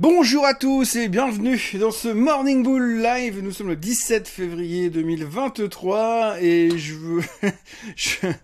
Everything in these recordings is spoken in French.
Bonjour à tous et bienvenue dans ce Morning Bull Live. Nous sommes le 17 février 2023 et je veux...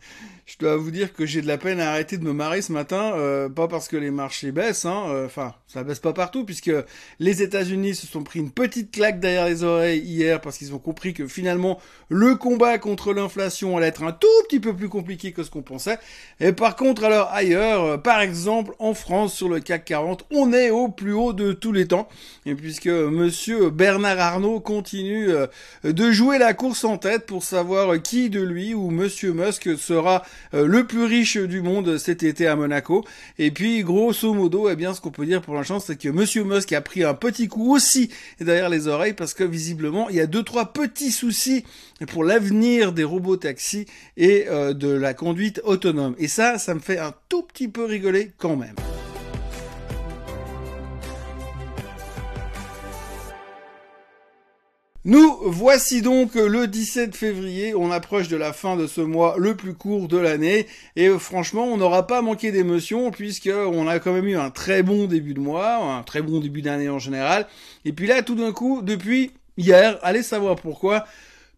Je dois vous dire que j'ai de la peine à arrêter de me marrer ce matin, euh, pas parce que les marchés baissent, hein, euh, enfin ça baisse pas partout puisque les États-Unis se sont pris une petite claque derrière les oreilles hier parce qu'ils ont compris que finalement le combat contre l'inflation allait être un tout petit peu plus compliqué que ce qu'on pensait. Et par contre alors ailleurs, euh, par exemple en France sur le CAC 40, on est au plus haut de tous les temps et puisque Monsieur Bernard Arnault continue de jouer la course en tête pour savoir qui de lui ou Monsieur Musk sera euh, le plus riche du monde cet été à Monaco. Et puis, grosso modo, eh bien, ce qu'on peut dire pour l'instant, c'est que Monsieur Musk a pris un petit coup aussi derrière les oreilles parce que visiblement, il y a deux, trois petits soucis pour l'avenir des robots taxis et euh, de la conduite autonome. Et ça, ça me fait un tout petit peu rigoler quand même. Nous voici donc le 17 février, on approche de la fin de ce mois le plus court de l'année et franchement on n'aura pas manqué d'émotions puisque on a quand même eu un très bon début de mois, un très bon début d'année en général et puis là tout d'un coup depuis hier, allez savoir pourquoi,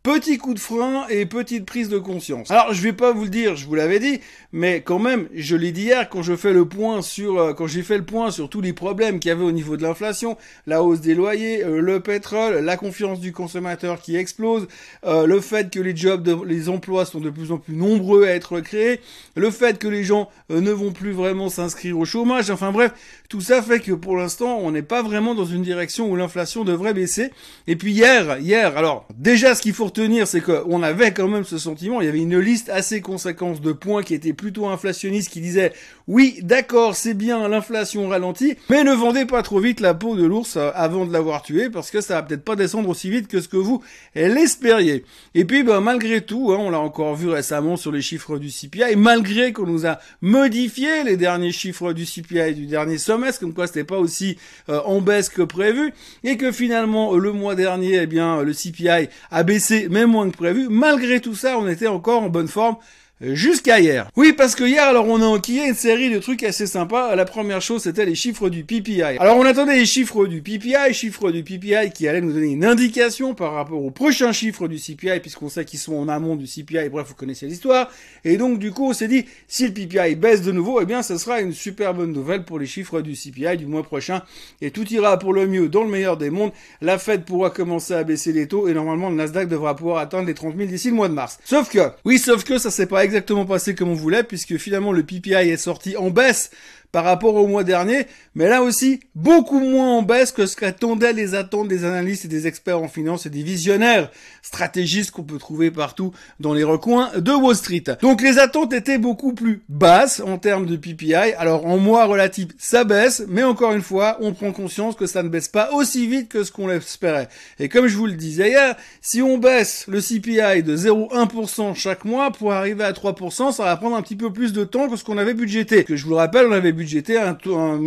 Petit coup de frein et petite prise de conscience. Alors je vais pas vous le dire, je vous l'avais dit, mais quand même, je l'ai dit hier quand je fais le point sur, euh, quand j'ai fait le point sur tous les problèmes qu'il y avait au niveau de l'inflation, la hausse des loyers, euh, le pétrole, la confiance du consommateur qui explose, euh, le fait que les jobs, les emplois sont de plus en plus nombreux à être créés, le fait que les gens ne vont plus vraiment s'inscrire au chômage, enfin bref, tout ça fait que pour l'instant, on n'est pas vraiment dans une direction où l'inflation devrait baisser. Et puis hier, hier, alors déjà ce qu'il faut tenir, c'est qu'on avait quand même ce sentiment, il y avait une liste assez conséquente de points qui étaient plutôt inflationnistes, qui disaient oui, d'accord, c'est bien, l'inflation ralentit, mais ne vendez pas trop vite la peau de l'ours euh, avant de l'avoir tué, parce que ça va peut-être pas descendre aussi vite que ce que vous l'espériez. Et puis, ben, malgré tout, hein, on l'a encore vu récemment sur les chiffres du CPI, malgré qu'on nous a modifié les derniers chiffres du CPI du dernier semestre, comme quoi c'était pas aussi euh, en baisse que prévu, et que finalement, le mois dernier, eh bien, le CPI a baissé même moins que prévu. Malgré tout ça, on était encore en bonne forme jusqu'à hier. Oui, parce que hier, alors on a enquillé une série de trucs assez sympas. La première chose, c'était les chiffres du PPI. Alors on attendait les chiffres du PPI, chiffres du PPI qui allaient nous donner une indication par rapport aux prochains chiffres du CPI, puisqu'on sait qu'ils sont en amont du CPI, bref, vous connaissez l'histoire. Et donc du coup, on s'est dit, si le PPI baisse de nouveau, eh bien, ce sera une super bonne nouvelle pour les chiffres du CPI du mois prochain. Et tout ira pour le mieux dans le meilleur des mondes. La Fed pourra commencer à baisser les taux et normalement le Nasdaq devra pouvoir atteindre les 30 000 d'ici le mois de mars. Sauf que, oui, sauf que ça c'est pas exactement passé comme on voulait, puisque finalement le PPI est sorti en baisse par rapport au mois dernier, mais là aussi beaucoup moins en baisse que ce qu'attendaient les attentes des analystes et des experts en finance et des visionnaires stratégistes qu'on peut trouver partout dans les recoins de Wall Street. Donc les attentes étaient beaucoup plus basses en termes de PPI. Alors en mois relatif, ça baisse, mais encore une fois, on prend conscience que ça ne baisse pas aussi vite que ce qu'on l'espérait. Et comme je vous le disais hier, si on baisse le CPI de 0,1% chaque mois pour arriver à 3%, ça va prendre un petit peu plus de temps que ce qu'on avait budgété. Que je vous le rappelle, on avait un,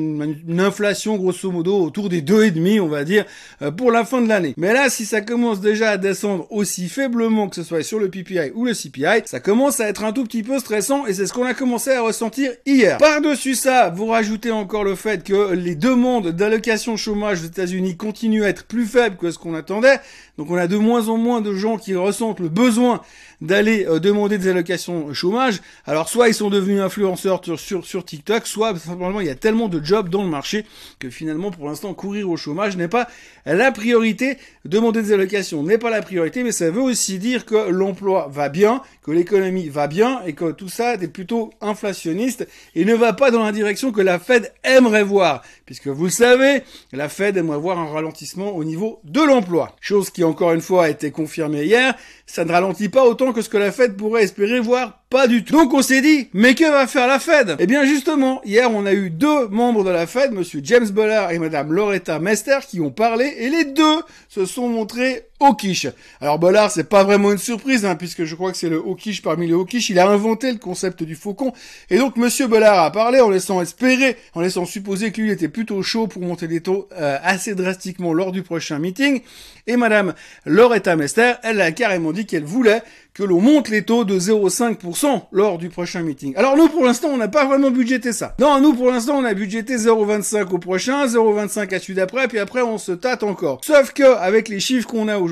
une inflation grosso modo autour des deux et demi, on va dire, euh, pour la fin de l'année. Mais là, si ça commence déjà à descendre aussi faiblement que ce soit sur le PPI ou le CPI, ça commence à être un tout petit peu stressant et c'est ce qu'on a commencé à ressentir hier. Par-dessus ça, vous rajoutez encore le fait que les demandes d'allocation chômage aux États-Unis continuent à être plus faibles que ce qu'on attendait. Donc on a de moins en moins de gens qui ressentent le besoin d'aller euh, demander des allocations chômage. Alors soit ils sont devenus influenceurs sur, sur, sur TikTok, soit simplement il y a tellement de jobs dans le marché que finalement pour l'instant courir au chômage n'est pas la priorité. Demander des allocations n'est pas la priorité, mais ça veut aussi dire que l'emploi va bien, que l'économie va bien et que tout ça est plutôt inflationniste et ne va pas dans la direction que la Fed aimerait voir. Puisque vous le savez, la Fed aimerait voir un ralentissement au niveau de l'emploi. Chose qui encore une fois a été confirmée hier, ça ne ralentit pas autant que ce que la Fed pourrait espérer, voir pas du tout. Donc on s'est dit, mais que va faire la Fed? Eh bien justement, hier on a eu deux membres de la Fed, monsieur James Bullard et madame Loretta Mester, qui ont parlé, et les deux se sont montrés Hawkish. Alors Bollard, c'est pas vraiment une surprise, hein, puisque je crois que c'est le Hawkish parmi les Hawkish. Il a inventé le concept du faucon. Et donc Monsieur Bollard a parlé en laissant espérer, en laissant supposer que lui était plutôt chaud pour monter les taux euh, assez drastiquement lors du prochain meeting. Et Madame Loretta Mester, elle a carrément dit qu'elle voulait que l'on monte les taux de 0,5% lors du prochain meeting. Alors nous, pour l'instant, on n'a pas vraiment budgété ça. Non, nous, pour l'instant, on a budgété 0,25 au prochain, 0,25 à celui d'après, puis après, on se tâte encore. Sauf que, avec les chiffres qu'on a aujourd'hui,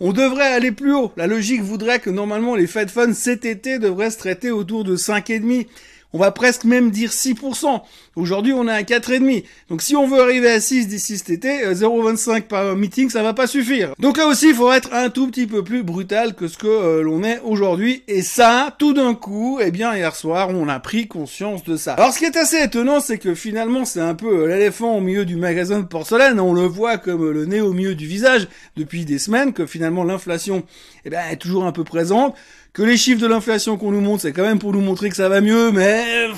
on devrait aller plus haut. La logique voudrait que normalement, les Fed Funds cet été devraient se traiter autour de 5,5 on va presque même dire 6%. Aujourd'hui, on est à 4,5. Donc si on veut arriver à 6 d'ici cet été, 0,25 euh, par meeting, ça va pas suffire. Donc là aussi, il faut être un tout petit peu plus brutal que ce que euh, l'on est aujourd'hui. Et ça, tout d'un coup, eh bien, hier soir, on a pris conscience de ça. Alors ce qui est assez étonnant, c'est que finalement, c'est un peu euh, l'éléphant au milieu du magasin de porcelaine. On le voit comme le nez au milieu du visage depuis des semaines, que finalement l'inflation, eh ben, est toujours un peu présente que les chiffres de l'inflation qu'on nous montre, c'est quand même pour nous montrer que ça va mieux, mais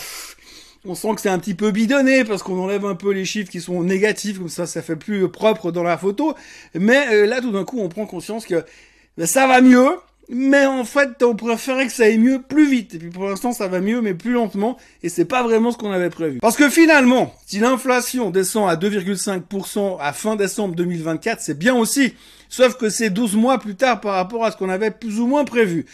on sent que c'est un petit peu bidonné parce qu'on enlève un peu les chiffres qui sont négatifs, comme ça, ça fait plus propre dans la photo. Mais euh, là, tout d'un coup, on prend conscience que ben, ça va mieux, mais en fait, on préférait que ça aille mieux plus vite. Et puis pour l'instant, ça va mieux, mais plus lentement. Et c'est pas vraiment ce qu'on avait prévu. Parce que finalement, si l'inflation descend à 2,5% à fin décembre 2024, c'est bien aussi. Sauf que c'est 12 mois plus tard par rapport à ce qu'on avait plus ou moins prévu.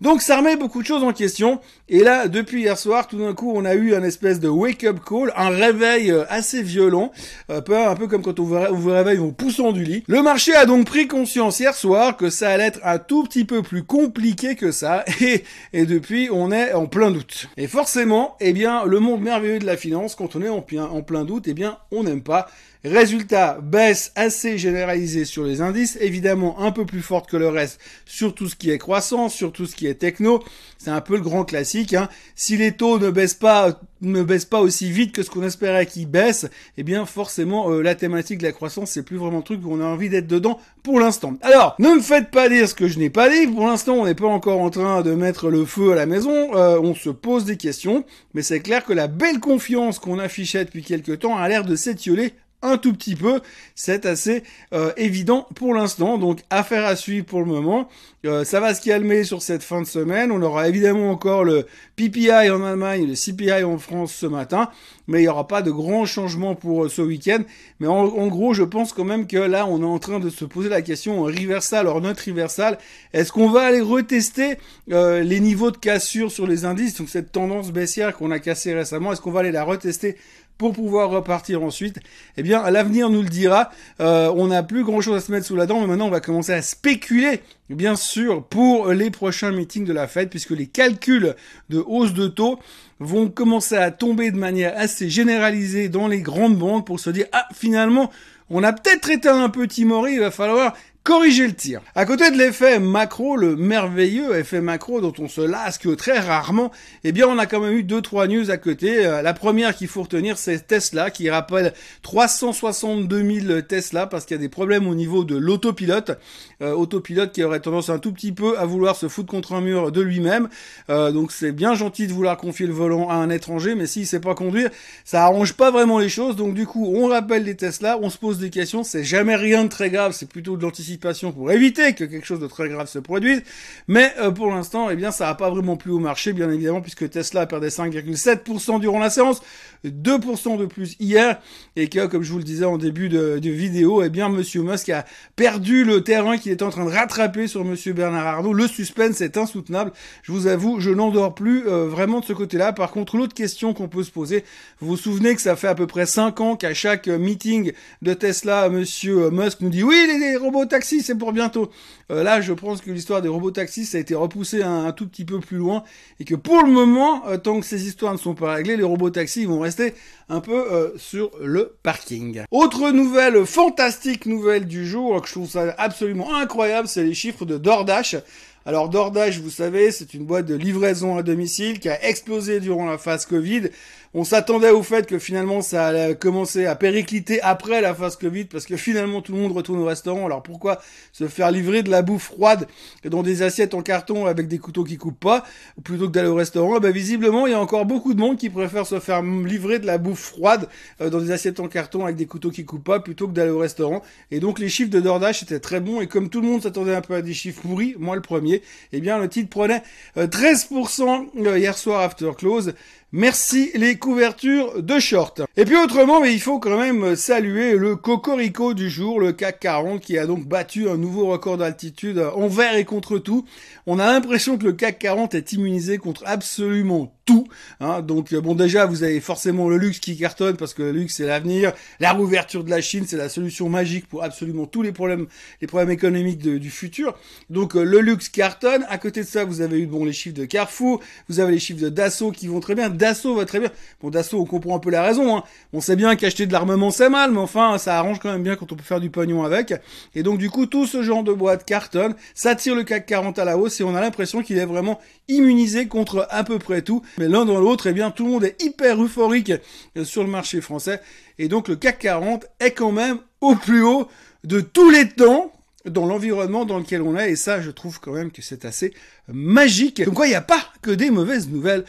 Donc ça remet beaucoup de choses en question. Et là, depuis hier soir, tout d'un coup, on a eu un espèce de wake-up call, un réveil euh, assez violent, un peu, un peu comme quand on vous réveille en poussant du lit. Le marché a donc pris conscience hier soir que ça allait être un tout petit peu plus compliqué que ça. Et, et depuis, on est en plein doute. Et forcément, eh bien, le monde merveilleux de la finance, quand on est en en plein doute, eh bien, on n'aime pas. Résultat, baisse assez généralisée sur les indices, évidemment un peu plus forte que le reste sur tout ce qui est croissance, sur tout ce qui est techno. C'est un peu le grand classique. Hein. Si les taux ne baissent pas, ne baissent pas aussi vite que ce qu'on espérait qu'ils baissent, eh bien forcément euh, la thématique de la croissance c'est plus vraiment le truc où on a envie d'être dedans pour l'instant. Alors, ne me faites pas dire ce que je n'ai pas dit. Pour l'instant, on n'est pas encore en train de mettre le feu à la maison. Euh, on se pose des questions, mais c'est clair que la belle confiance qu'on affichait depuis quelques temps a l'air de s'étioler un tout petit peu. C'est assez euh, évident pour l'instant. Donc affaire à suivre pour le moment. Euh, ça va se calmer sur cette fin de semaine. On aura évidemment encore le PPI en Allemagne le CPI en France ce matin. Mais il n'y aura pas de grands changements pour euh, ce week-end. Mais en, gros, je pense quand même que là, on est en train de se poser la question reversal, or notre reversal. Est-ce qu'on va aller retester les niveaux de cassure sur les indices? Donc cette tendance baissière qu'on a cassée récemment, est-ce qu'on va aller la retester pour pouvoir repartir ensuite, eh bien l'avenir nous le dira. Euh, on n'a plus grand chose à se mettre sous la dent, mais maintenant on va commencer à spéculer, bien sûr, pour les prochains meetings de la Fed, puisque les calculs de hausse de taux vont commencer à tomber de manière assez généralisée dans les grandes banques pour se dire ah finalement on a peut-être été un peu timoré, il va falloir corriger le tir. À côté de l'effet macro, le merveilleux effet macro dont on se lasque très rarement, eh bien on a quand même eu deux trois news à côté. Euh, la première qu'il faut retenir, c'est Tesla qui rappelle 362 000 Tesla parce qu'il y a des problèmes au niveau de l'autopilote, euh, autopilote qui aurait tendance un tout petit peu à vouloir se foutre contre un mur de lui-même. Euh, donc c'est bien gentil de vouloir confier le volant à un étranger, mais s'il sait pas conduire, ça arrange pas vraiment les choses. Donc du coup, on rappelle les Tesla, on se pose des questions, c'est jamais rien de très grave, c'est plutôt de l'anticipation pour éviter que quelque chose de très grave se produise. Mais euh, pour l'instant, eh bien, ça n'a pas vraiment plu au marché, bien évidemment, puisque Tesla perdu 5,7% durant la séance, 2% de plus hier, et que, comme je vous le disais en début de, vidéo, eh bien, Monsieur Musk a perdu le terrain qu'il est en train de rattraper sur Monsieur Bernard Arnault. Le suspense est insoutenable. Je vous avoue, je n'endors plus euh, vraiment de ce côté-là. Par contre, l'autre question qu'on peut se poser, vous vous souvenez que ça fait à peu près 5 ans qu'à chaque meeting de Tesla, Monsieur Musk nous dit oui, les robots taxis c'est pour bientôt. Euh, là, je pense que l'histoire des robots taxis, ça a été repoussé un, tout petit peu plus loin, et que pour le moment, euh, tant que ces histoires ne sont pas réglées, les robots taxis vont rester un peu euh, sur le parking. Autre nouvelle, fantastique nouvelle du jour, que je trouve ça absolument incroyable, c'est les chiffres de DoorDash. Alors DoorDash, vous savez, c'est une boîte de livraison à domicile qui a explosé durant la phase Covid. On s'attendait au fait que finalement ça allait commencer à péricliter après la phase Covid parce que finalement tout le monde retourne au restaurant. Alors pourquoi se faire livrer de la bouffe froide dans des assiettes en carton avec des couteaux qui coupent pas plutôt que d'aller au restaurant? Ben visiblement il y a encore beaucoup de monde qui préfère se faire livrer de la bouffe froide euh, dans des assiettes en carton avec des couteaux qui coupent pas plutôt que d'aller au restaurant. Et donc les chiffres de DoorDash étaient très bons et comme tout le monde s'attendait un peu à des chiffres pourris, moi le premier, eh bien le titre prenait 13% euh, euh, hier soir after close. Merci les couvertures de short. Et puis autrement, mais il faut quand même saluer le cocorico du jour, le CAC 40, qui a donc battu un nouveau record d'altitude envers et contre tout. On a l'impression que le CAC 40 est immunisé contre absolument tout. Hein. Donc bon déjà vous avez forcément le luxe qui cartonne parce que le luxe c'est l'avenir. La rouverture de la Chine c'est la solution magique pour absolument tous les problèmes, les problèmes économiques du futur. Donc euh, le luxe cartonne. À côté de ça vous avez eu bon les chiffres de Carrefour, vous avez les chiffres de Dassault qui vont très bien. Dassault va très bien. Bon Dassault on comprend un peu la raison. Hein. On sait bien qu'acheter de l'armement c'est mal, mais enfin ça arrange quand même bien quand on peut faire du pognon avec. Et donc du coup tout ce genre de boîte cartonne, ça tire le CAC 40 à la hausse et on a l'impression qu'il est vraiment immunisé contre à peu près tout. Mais l'un dans l'autre, eh bien, tout le monde est hyper euphorique euh, sur le marché français. Et donc, le CAC 40 est quand même au plus haut de tous les temps dans l'environnement dans lequel on est. Et ça, je trouve quand même que c'est assez magique. Donc, quoi, il n'y a pas que des mauvaises nouvelles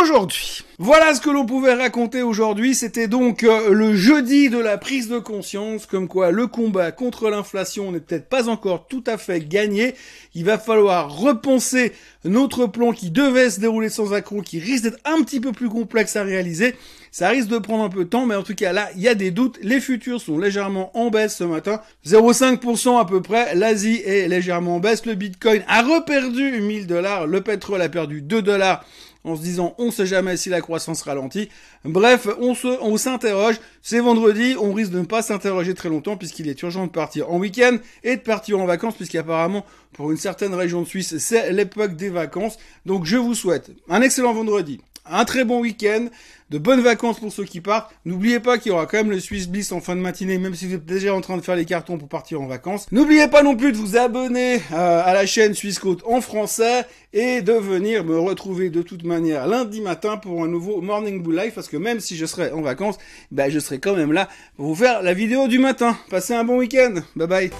aujourd'hui. Voilà ce que l'on pouvait raconter aujourd'hui. C'était donc euh, le jeudi de la prise de conscience, comme quoi le combat contre l'inflation n'est peut-être pas encore tout à fait gagné. Il va falloir repenser notre plan qui devait se dérouler sans accroc, qui risque d'être un petit peu plus complexe à réaliser. Ça risque de prendre un peu de temps, mais en tout cas là, il y a des doutes. Les futurs sont légèrement en baisse ce matin. 0,5% à peu près. L'Asie est légèrement en baisse. Le Bitcoin a reperdu 1000 dollars. Le pétrole a perdu 2 dollars en se disant on sait jamais si la croissance ralentit. Bref, on se, on s'interroge. C'est vendredi, on risque de ne pas s'interroger très longtemps puisqu'il est urgent de partir en week-end et de partir en vacances puisqu'apparemment pour une certaine région de Suisse c'est l'époque des vacances. Donc je vous souhaite un excellent vendredi un très bon week-end, de bonnes vacances pour ceux qui partent. N'oubliez pas qu'il y aura quand même le Swiss Bliss en fin de matinée, même si vous êtes déjà en train de faire les cartons pour partir en vacances. N'oubliez pas non plus de vous abonner euh, à la chaîne Suisse Côte en français et de venir me retrouver de toute manière lundi matin pour un nouveau Morning Bull Live parce que même si je serai en vacances, ben je serai quand même là pour vous faire la vidéo du matin. Passez un bon week-end. Bye bye.